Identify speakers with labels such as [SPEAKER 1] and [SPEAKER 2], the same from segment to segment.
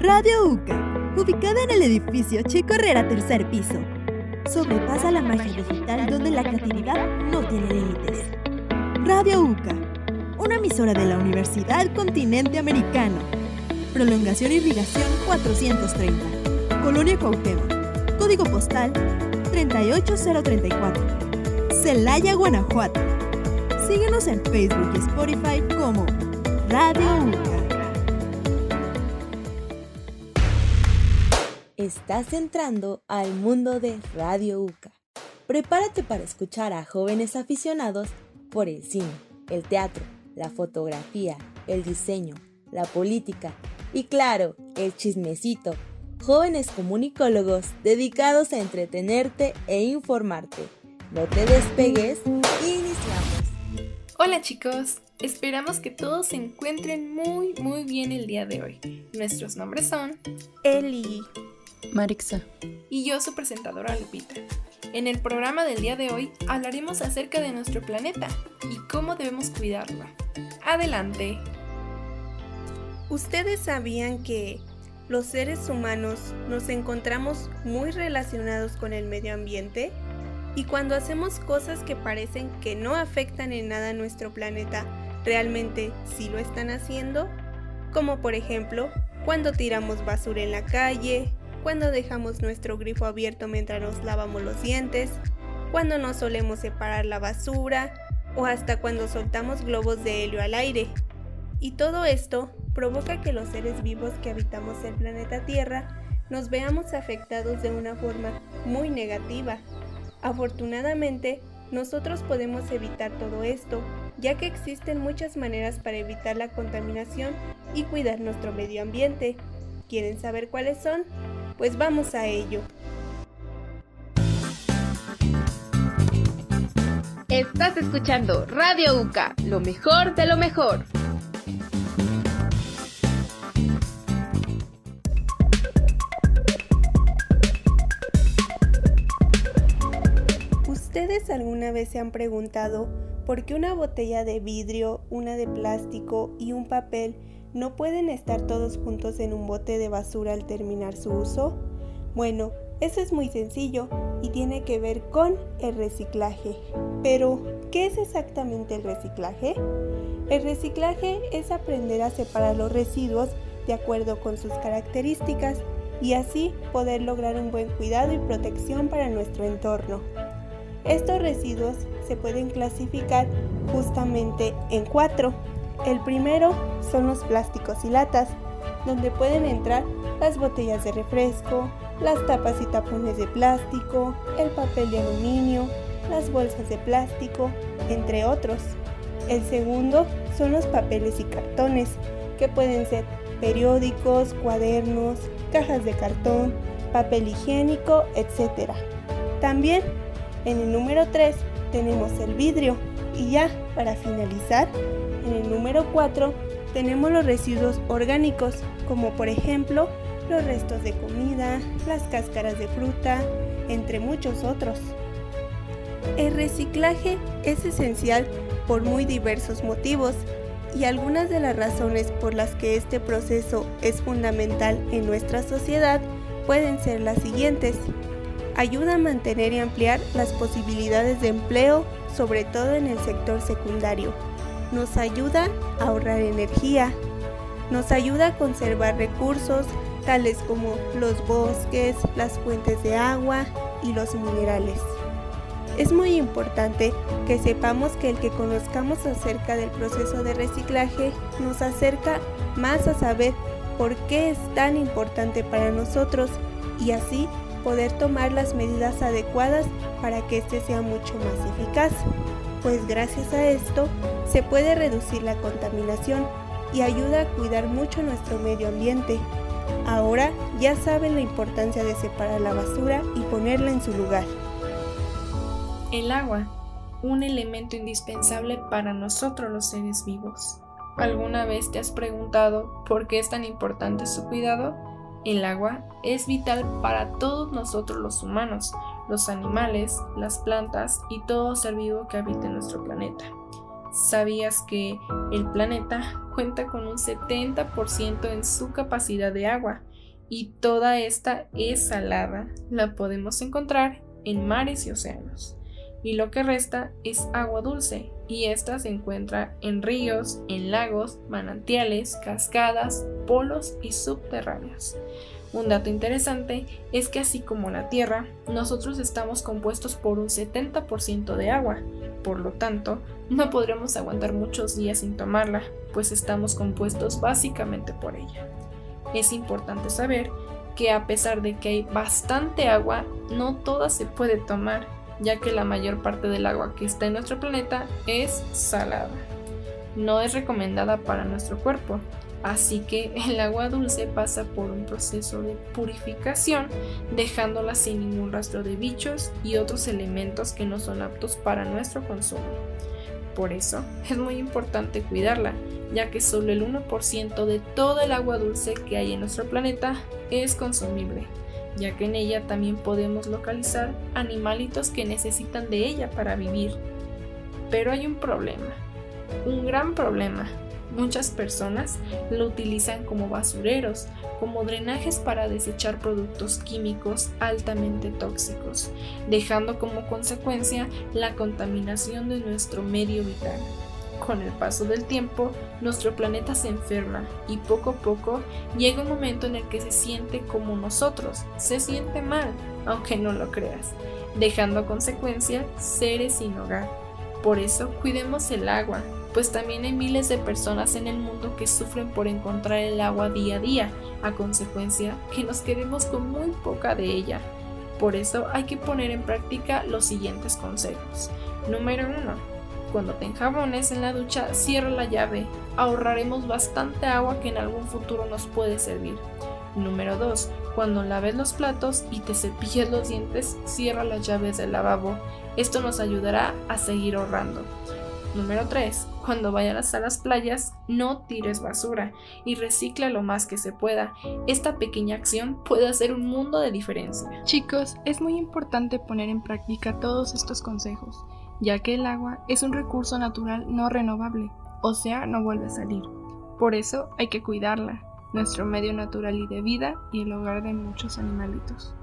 [SPEAKER 1] Radio UCA, ubicada en el edificio Chico Herrera, tercer piso. Sobrepasa la magia digital donde la creatividad no tiene límites. Radio UCA, una emisora de la Universidad Continente Americano. Prolongación Irrigación 430. Colonia Cuauhtémoc. Código postal 38034. Celaya, Guanajuato. Síguenos en Facebook y Spotify como Radio UCA.
[SPEAKER 2] Estás entrando al mundo de Radio UCA. Prepárate para escuchar a jóvenes aficionados por el cine, el teatro, la fotografía, el diseño, la política y claro, el chismecito. Jóvenes comunicólogos dedicados a entretenerte e informarte. No te despegues, iniciamos.
[SPEAKER 3] Hola chicos, esperamos que todos se encuentren muy muy bien el día de hoy. Nuestros nombres son
[SPEAKER 4] Eli,
[SPEAKER 5] Marixa
[SPEAKER 3] y yo su presentadora Lupita. En el programa del día de hoy hablaremos acerca de nuestro planeta y cómo debemos cuidarlo. Adelante.
[SPEAKER 4] ¿Ustedes sabían que los seres humanos nos encontramos muy relacionados con el medio ambiente? Y cuando hacemos cosas que parecen que no afectan en nada a nuestro planeta, ¿realmente sí lo están haciendo? Como por ejemplo, cuando tiramos basura en la calle, cuando dejamos nuestro grifo abierto mientras nos lavamos los dientes, cuando no solemos separar la basura o hasta cuando soltamos globos de helio al aire. Y todo esto provoca que los seres vivos que habitamos el planeta Tierra nos veamos afectados de una forma muy negativa. Afortunadamente, nosotros podemos evitar todo esto, ya que existen muchas maneras para evitar la contaminación y cuidar nuestro medio ambiente. ¿Quieren saber cuáles son? Pues vamos a ello.
[SPEAKER 6] Estás escuchando Radio UCA, lo mejor de lo mejor.
[SPEAKER 4] ¿Ustedes alguna vez se han preguntado por qué una botella de vidrio, una de plástico y un papel no pueden estar todos juntos en un bote de basura al terminar su uso? Bueno, eso es muy sencillo y tiene que ver con el reciclaje. Pero, ¿qué es exactamente el reciclaje? El reciclaje es aprender a separar los residuos de acuerdo con sus características y así poder lograr un buen cuidado y protección para nuestro entorno. Estos residuos se pueden clasificar justamente en cuatro. El primero son los plásticos y latas, donde pueden entrar las botellas de refresco, las tapas y tapones de plástico, el papel de aluminio, las bolsas de plástico, entre otros. El segundo son los papeles y cartones, que pueden ser periódicos, cuadernos, cajas de cartón, papel higiénico, etc. También en el número 3 tenemos el vidrio y ya para finalizar, en el número 4 tenemos los residuos orgánicos, como por ejemplo los restos de comida, las cáscaras de fruta, entre muchos otros. El reciclaje es esencial por muy diversos motivos y algunas de las razones por las que este proceso es fundamental en nuestra sociedad pueden ser las siguientes ayuda a mantener y ampliar las posibilidades de empleo, sobre todo en el sector secundario. Nos ayuda a ahorrar energía. Nos ayuda a conservar recursos tales como los bosques, las fuentes de agua y los minerales. Es muy importante que sepamos que el que conozcamos acerca del proceso de reciclaje nos acerca más a saber por qué es tan importante para nosotros y así poder tomar las medidas adecuadas para que éste sea mucho más eficaz, pues gracias a esto se puede reducir la contaminación y ayuda a cuidar mucho nuestro medio ambiente. Ahora ya saben la importancia de separar la basura y ponerla en su lugar.
[SPEAKER 3] El agua, un elemento indispensable para nosotros los seres vivos. ¿Alguna vez te has preguntado por qué es tan importante su cuidado? El agua es vital para todos nosotros los humanos, los animales, las plantas y todo ser vivo que habita en nuestro planeta. ¿Sabías que el planeta cuenta con un 70% en su capacidad de agua y toda esta es salada. La podemos encontrar en mares y océanos. Y lo que resta es agua dulce y esta se encuentra en ríos, en lagos, manantiales, cascadas, polos y subterráneos. Un dato interesante es que así como la Tierra, nosotros estamos compuestos por un 70% de agua, por lo tanto, no podremos aguantar muchos días sin tomarla, pues estamos compuestos básicamente por ella. Es importante saber que a pesar de que hay bastante agua, no toda se puede tomar, ya que la mayor parte del agua que está en nuestro planeta es salada. No es recomendada para nuestro cuerpo, Así que el agua dulce pasa por un proceso de purificación, dejándola sin ningún rastro de bichos y otros elementos que no son aptos para nuestro consumo. Por eso es muy importante cuidarla, ya que solo el 1% de toda el agua dulce que hay en nuestro planeta es consumible, ya que en ella también podemos localizar animalitos que necesitan de ella para vivir. Pero hay un problema, un gran problema, Muchas personas lo utilizan como basureros, como drenajes para desechar productos químicos altamente tóxicos, dejando como consecuencia la contaminación de nuestro medio vital. Con el paso del tiempo, nuestro planeta se enferma y poco a poco llega un momento en el que se siente como nosotros, se siente mal, aunque no lo creas, dejando a consecuencia seres sin hogar. Por eso cuidemos el agua, pues también hay miles de personas en el mundo que sufren por encontrar el agua día a día, a consecuencia que nos quedemos con muy poca de ella. Por eso hay que poner en práctica los siguientes consejos. Número 1. Cuando te enjabones en la ducha, cierra la llave. Ahorraremos bastante agua que en algún futuro nos puede servir. Número 2. Cuando laves los platos y te cepilles los dientes, cierra las llaves del lavabo. Esto nos ayudará a seguir ahorrando. Número 3. Cuando vayas a las playas, no tires basura y recicla lo más que se pueda. Esta pequeña acción puede hacer un mundo de diferencia.
[SPEAKER 5] Chicos, es muy importante poner en práctica todos estos consejos, ya que el agua es un recurso natural no renovable, o sea, no vuelve a salir. Por eso hay que cuidarla, nuestro medio natural y de vida y el hogar de muchos animalitos.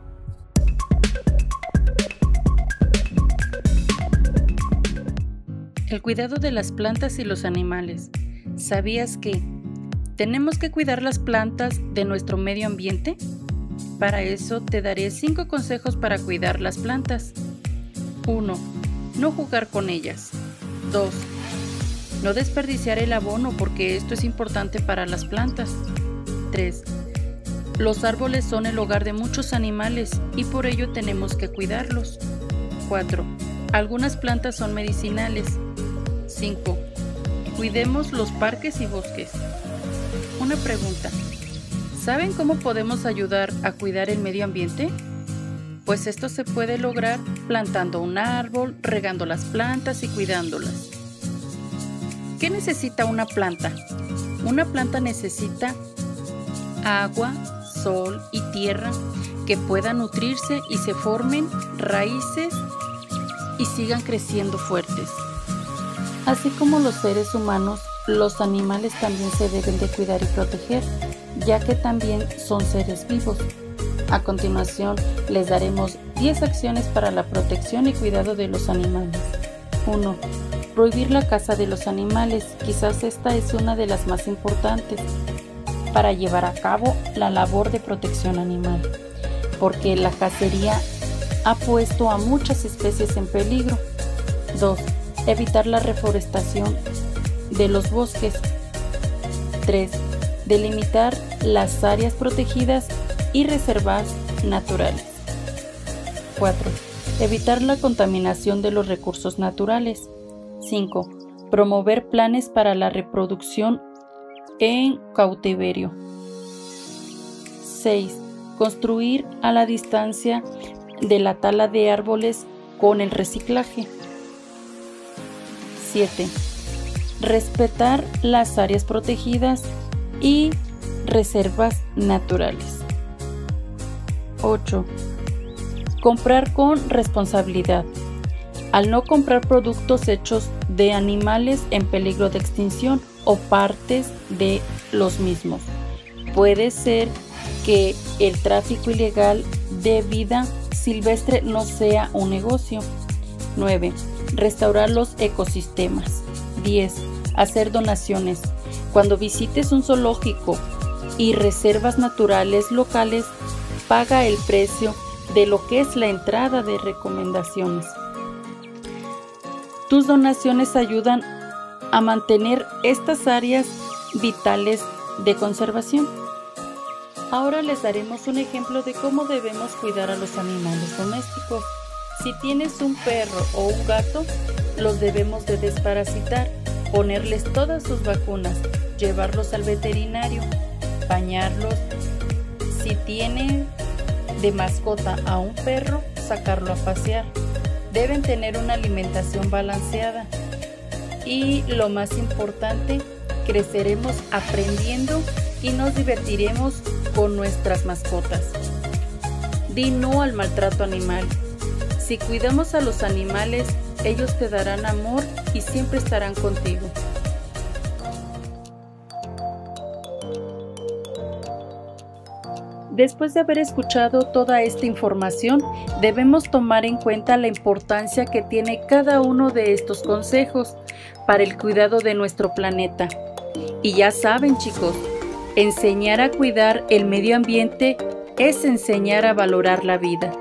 [SPEAKER 7] El cuidado de las plantas y los animales. ¿Sabías que tenemos que cuidar las plantas de nuestro medio ambiente? Para eso te daré 5 consejos para cuidar las plantas. 1. No jugar con ellas. 2. No desperdiciar el abono porque esto es importante para las plantas. 3. Los árboles son el hogar de muchos animales y por ello tenemos que cuidarlos. 4. Algunas plantas son medicinales 5. Cuidemos los parques y bosques. Una pregunta. ¿Saben cómo podemos ayudar a cuidar el medio ambiente? Pues esto se puede lograr plantando un árbol, regando las plantas y cuidándolas. ¿Qué necesita una planta? Una planta necesita agua, sol y tierra que puedan nutrirse y se formen raíces y sigan creciendo fuertes. Así como los seres humanos, los animales también se deben de cuidar y proteger, ya que también son seres vivos. A continuación, les daremos 10 acciones para la protección y cuidado de los animales. 1. Prohibir la caza de los animales. Quizás esta es una de las más importantes para llevar a cabo la labor de protección animal, porque la cacería ha puesto a muchas especies en peligro. 2 Evitar la reforestación de los bosques. 3. Delimitar las áreas protegidas y reservas naturales. 4. Evitar la contaminación de los recursos naturales. 5. Promover planes para la reproducción en cautiverio. 6. Construir a la distancia de la tala de árboles con el reciclaje. 7. Respetar las áreas protegidas y reservas naturales. 8. Comprar con responsabilidad. Al no comprar productos hechos de animales en peligro de extinción o partes de los mismos. Puede ser que el tráfico ilegal de vida silvestre no sea un negocio. 9. Restaurar los ecosistemas. 10. Hacer donaciones. Cuando visites un zoológico y reservas naturales locales, paga el precio de lo que es la entrada de recomendaciones. Tus donaciones ayudan a mantener estas áreas vitales de conservación. Ahora les daremos un ejemplo de cómo debemos cuidar a los animales domésticos. Si tienes un perro o un gato, los debemos de desparasitar, ponerles todas sus vacunas, llevarlos al veterinario, bañarlos. Si tiene de mascota a un perro, sacarlo a pasear. Deben tener una alimentación balanceada. Y lo más importante, creceremos aprendiendo y nos divertiremos con nuestras mascotas. Di no al maltrato animal. Si cuidamos a los animales, ellos te darán amor y siempre estarán contigo. Después de haber escuchado toda esta información, debemos tomar en cuenta la importancia que tiene cada uno de estos consejos para el cuidado de nuestro planeta. Y ya saben chicos, enseñar a cuidar el medio ambiente es enseñar a valorar la vida.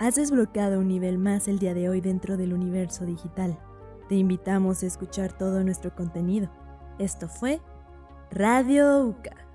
[SPEAKER 1] Has desbloqueado un nivel más el día de hoy dentro del universo digital. Te invitamos a escuchar todo nuestro contenido. Esto fue Radio UCA.